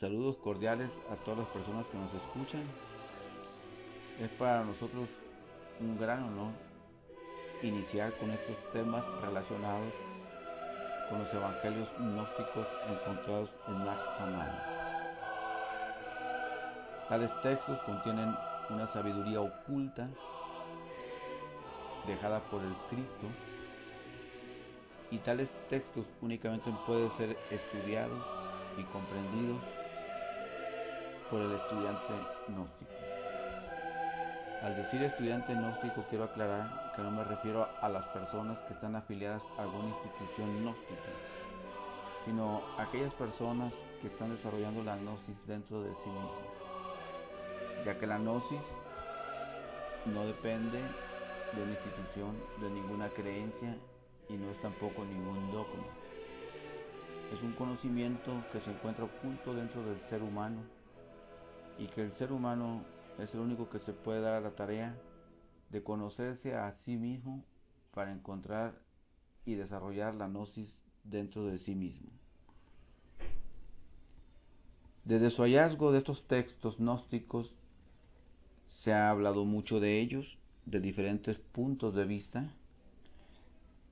Saludos cordiales a todas las personas que nos escuchan. Es para nosotros un gran honor iniciar con estos temas relacionados con los evangelios gnósticos encontrados en Nag Tales textos contienen una sabiduría oculta dejada por el Cristo y tales textos únicamente pueden ser estudiados y comprendidos por el estudiante gnóstico. Al decir estudiante gnóstico quiero aclarar que no me refiero a las personas que están afiliadas a alguna institución gnóstica, sino a aquellas personas que están desarrollando la gnosis dentro de sí mismas, ya que la gnosis no depende de una institución, de ninguna creencia y no es tampoco ningún dogma. Es un conocimiento que se encuentra oculto dentro del ser humano y que el ser humano es el único que se puede dar a la tarea de conocerse a sí mismo para encontrar y desarrollar la gnosis dentro de sí mismo. Desde su hallazgo de estos textos gnósticos se ha hablado mucho de ellos, de diferentes puntos de vista,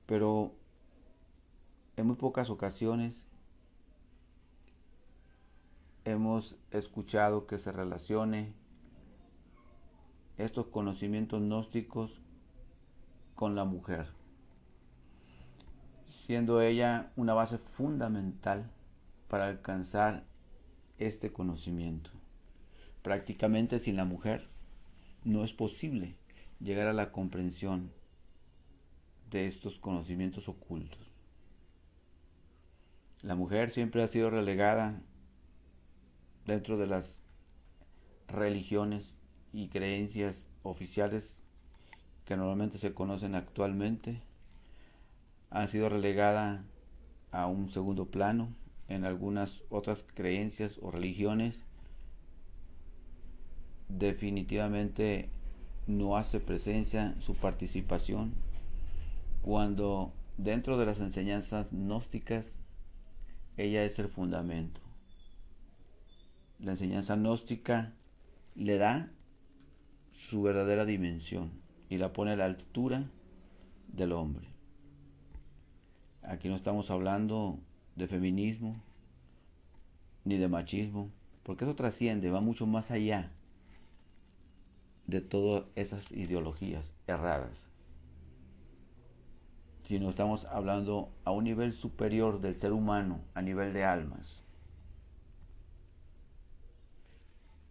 pero en muy pocas ocasiones hemos escuchado que se relacione estos conocimientos gnósticos con la mujer, siendo ella una base fundamental para alcanzar este conocimiento. Prácticamente sin la mujer no es posible llegar a la comprensión de estos conocimientos ocultos. La mujer siempre ha sido relegada dentro de las religiones y creencias oficiales que normalmente se conocen actualmente ha sido relegada a un segundo plano en algunas otras creencias o religiones definitivamente no hace presencia su participación cuando dentro de las enseñanzas gnósticas ella es el fundamento. La enseñanza gnóstica le da su verdadera dimensión y la pone a la altura del hombre. Aquí no estamos hablando de feminismo ni de machismo, porque eso trasciende, va mucho más allá de todas esas ideologías erradas. Sino estamos hablando a un nivel superior del ser humano, a nivel de almas.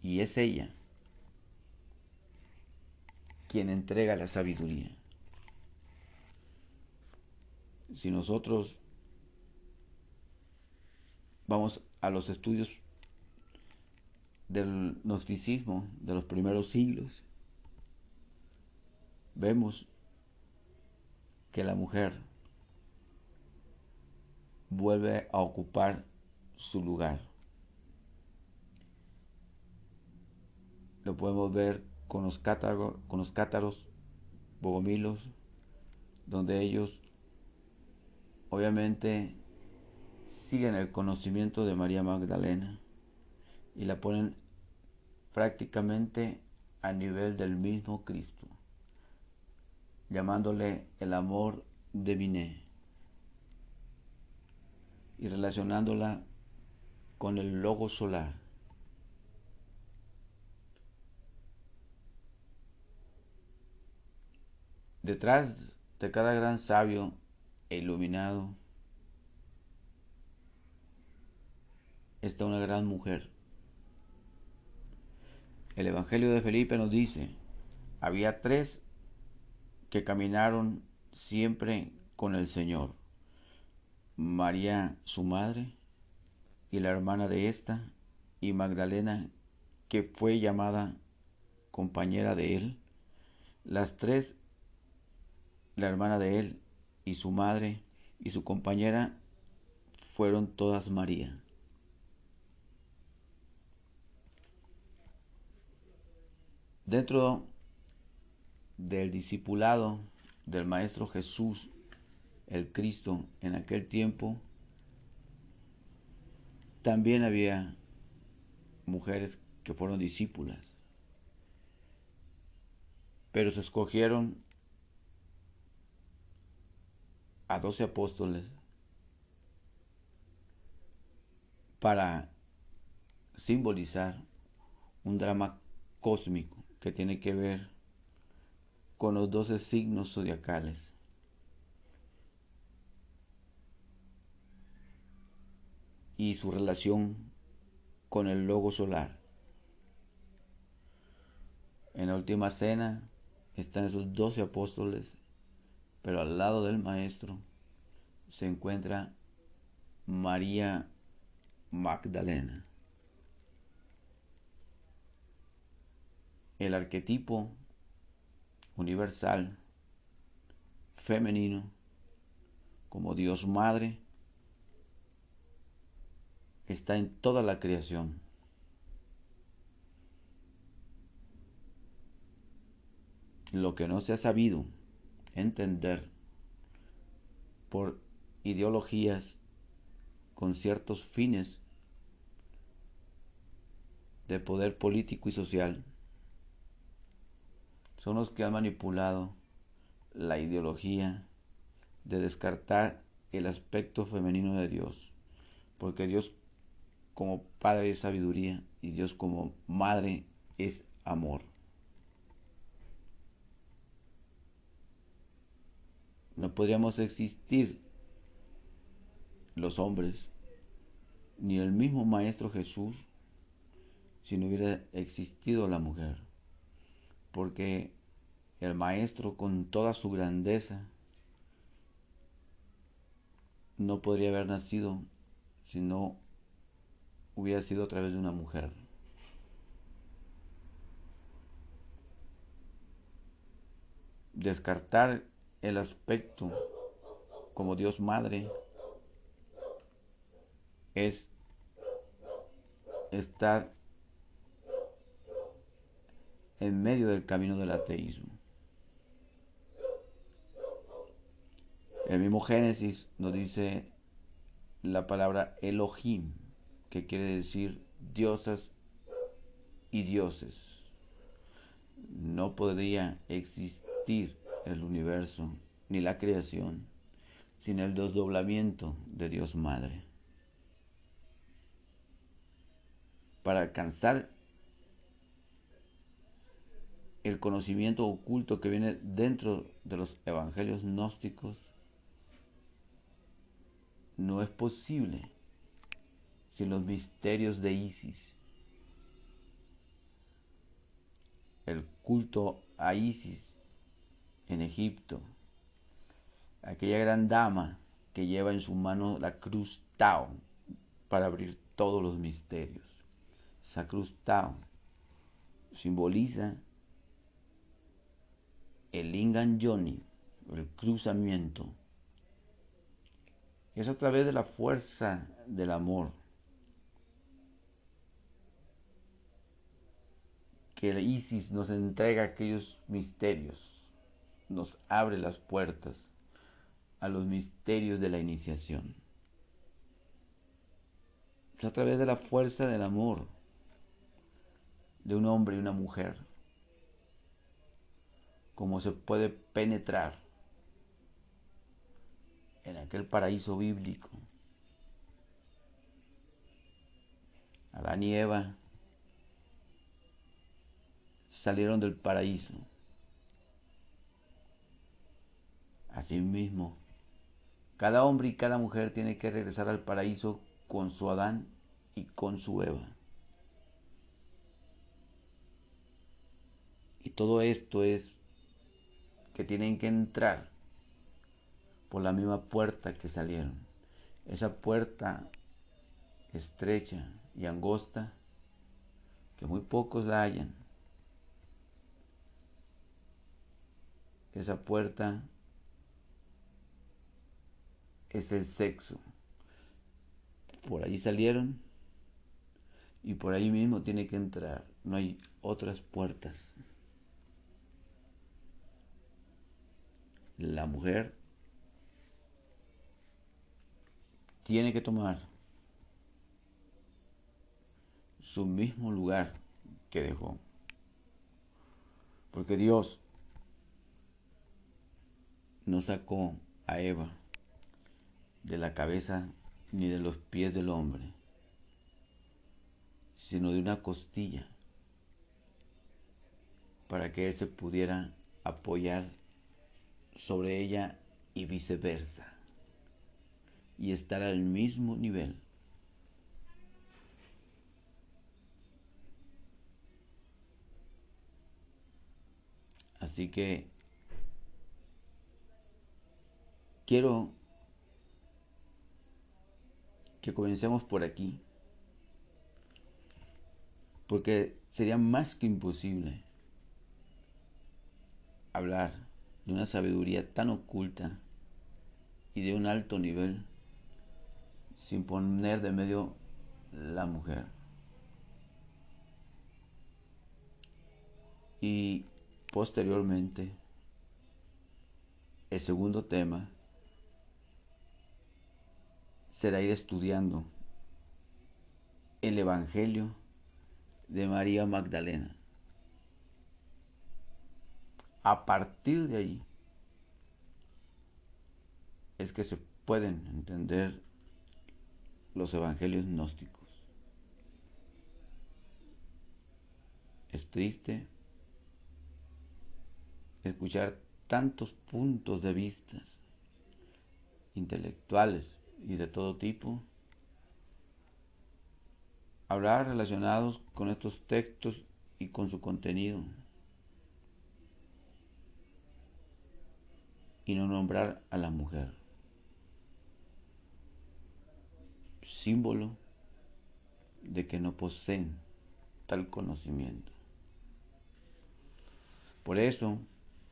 Y es ella quien entrega la sabiduría. Si nosotros vamos a los estudios del gnosticismo de los primeros siglos, vemos que la mujer vuelve a ocupar su lugar. Lo podemos ver con los, con los cátaros bogomilos, donde ellos obviamente siguen el conocimiento de María Magdalena y la ponen prácticamente a nivel del mismo Cristo, llamándole el amor de Biné y relacionándola con el logo solar Detrás de cada gran sabio e iluminado está una gran mujer. El Evangelio de Felipe nos dice, había tres que caminaron siempre con el Señor. María, su madre, y la hermana de esta, y Magdalena, que fue llamada compañera de él. Las tres la hermana de él y su madre y su compañera fueron todas María. Dentro del discipulado del Maestro Jesús, el Cristo, en aquel tiempo, también había mujeres que fueron discípulas, pero se escogieron a doce apóstoles para simbolizar un drama cósmico que tiene que ver con los doce signos zodiacales. y su relación con el logo solar. En la última cena están esos doce apóstoles, pero al lado del maestro se encuentra María Magdalena. El arquetipo universal femenino como Dios Madre está en toda la creación. Lo que no se ha sabido entender por ideologías con ciertos fines de poder político y social son los que han manipulado la ideología de descartar el aspecto femenino de Dios, porque Dios como Padre es sabiduría y Dios como Madre es amor. No podríamos existir los hombres, ni el mismo Maestro Jesús, si no hubiera existido la mujer. Porque el Maestro con toda su grandeza no podría haber nacido si no hubiera sido a través de una mujer. Descartar el aspecto como Dios Madre es estar en medio del camino del ateísmo. El mismo Génesis nos dice la palabra Elohim, que quiere decir diosas y dioses. No podría existir el universo ni la creación sin el desdoblamiento de Dios Madre. Para alcanzar el conocimiento oculto que viene dentro de los evangelios gnósticos, no es posible sin los misterios de Isis. El culto a Isis en Egipto, aquella gran dama que lleva en su mano la cruz Tao para abrir todos los misterios. Esa cruz Tao simboliza el Lingan Yoni, el cruzamiento. Es a través de la fuerza del amor que Isis nos entrega aquellos misterios, nos abre las puertas a los misterios de la iniciación. Es a través de la fuerza del amor de un hombre y una mujer como se puede penetrar en aquel paraíso bíblico. Adán y Eva salieron del paraíso. Asimismo, cada hombre y cada mujer tiene que regresar al paraíso con su Adán y con su Eva. Y todo esto es que tienen que entrar por la misma puerta que salieron. Esa puerta estrecha y angosta que muy pocos la hallan. Esa puerta es el sexo. Por ahí salieron y por ahí mismo tiene que entrar. No hay otras puertas. La mujer tiene que tomar su mismo lugar que dejó. Porque Dios no sacó a Eva de la cabeza ni de los pies del hombre, sino de una costilla, para que él se pudiera apoyar sobre ella y viceversa, y estar al mismo nivel. Así que quiero que comencemos por aquí, porque sería más que imposible hablar de una sabiduría tan oculta y de un alto nivel sin poner de medio la mujer. Y posteriormente, el segundo tema será ir estudiando el Evangelio de María Magdalena. A partir de ahí es que se pueden entender los evangelios gnósticos. Es triste escuchar tantos puntos de vista intelectuales y de todo tipo, hablar relacionados con estos textos y con su contenido, y no nombrar a la mujer, símbolo de que no poseen tal conocimiento. Por eso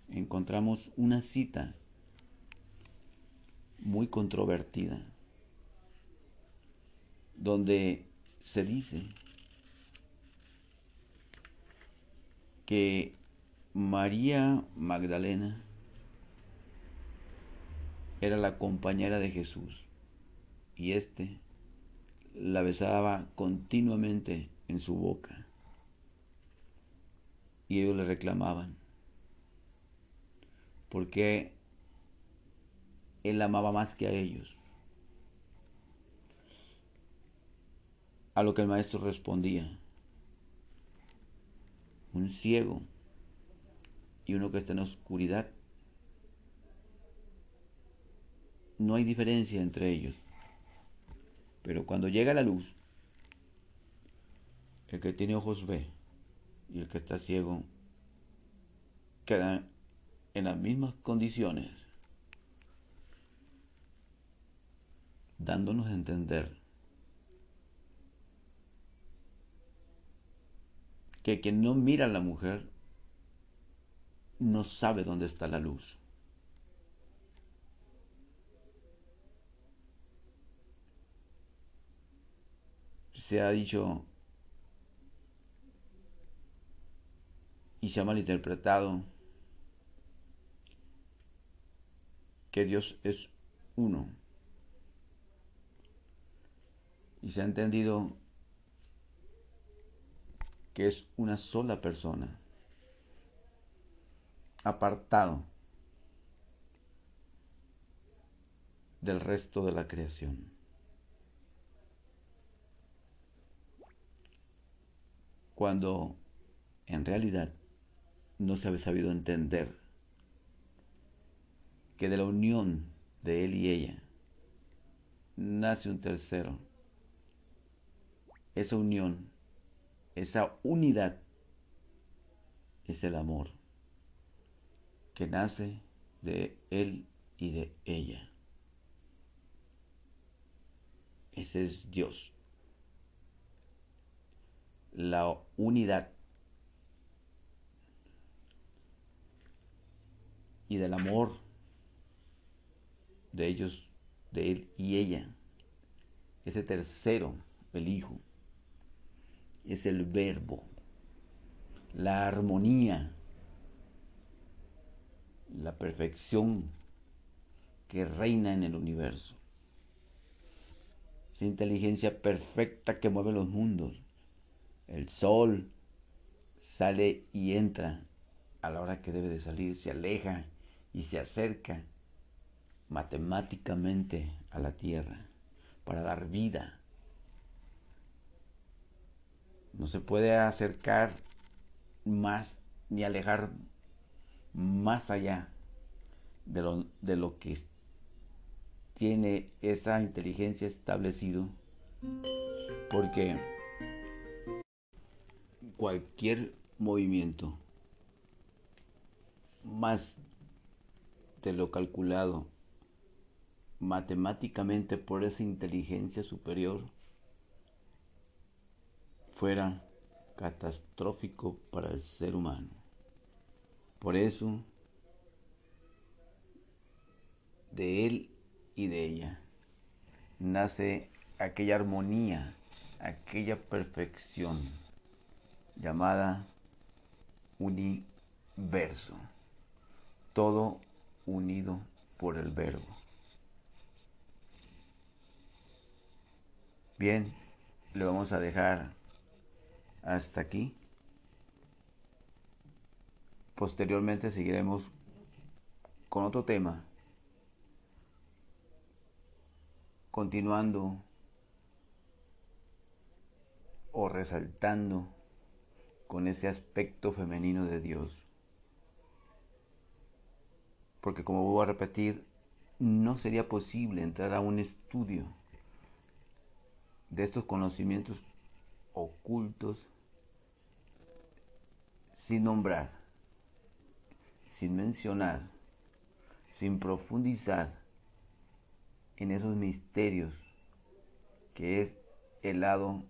encontramos una cita muy controvertida donde se dice que María Magdalena era la compañera de Jesús y éste la besaba continuamente en su boca y ellos le reclamaban porque él amaba más que a ellos. A lo que el maestro respondía, un ciego y uno que está en oscuridad, no hay diferencia entre ellos. Pero cuando llega la luz, el que tiene ojos ve y el que está ciego queda en las mismas condiciones, dándonos a entender que quien no mira a la mujer no sabe dónde está la luz. Se ha dicho y se ha malinterpretado que Dios es uno. Y se ha entendido que es una sola persona, apartado del resto de la creación. Cuando en realidad no se ha sabido entender que de la unión de él y ella nace un tercero. Esa unión esa unidad es el amor que nace de él y de ella. Ese es Dios. La unidad y del amor de ellos, de él y ella. Ese tercero, el Hijo es el verbo, la armonía, la perfección que reina en el universo. Esa inteligencia perfecta que mueve los mundos El sol sale y entra a la hora que debe de salir, se aleja y se acerca matemáticamente a la tierra para dar vida. No se puede acercar más ni alejar más allá de lo, de lo que tiene esa inteligencia establecido. Porque cualquier movimiento más de lo calculado matemáticamente por esa inteligencia superior fuera catastrófico para el ser humano. Por eso, de él y de ella nace aquella armonía, aquella perfección llamada universo, todo unido por el verbo. Bien, le vamos a dejar hasta aquí. Posteriormente seguiremos con otro tema, continuando o resaltando con ese aspecto femenino de Dios. Porque como voy a repetir, no sería posible entrar a un estudio de estos conocimientos ocultos sin nombrar, sin mencionar, sin profundizar en esos misterios que es el lado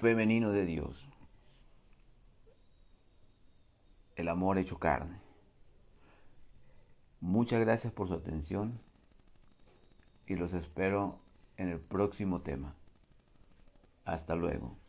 femenino de Dios, el amor hecho carne. Muchas gracias por su atención y los espero en el próximo tema. Hasta luego.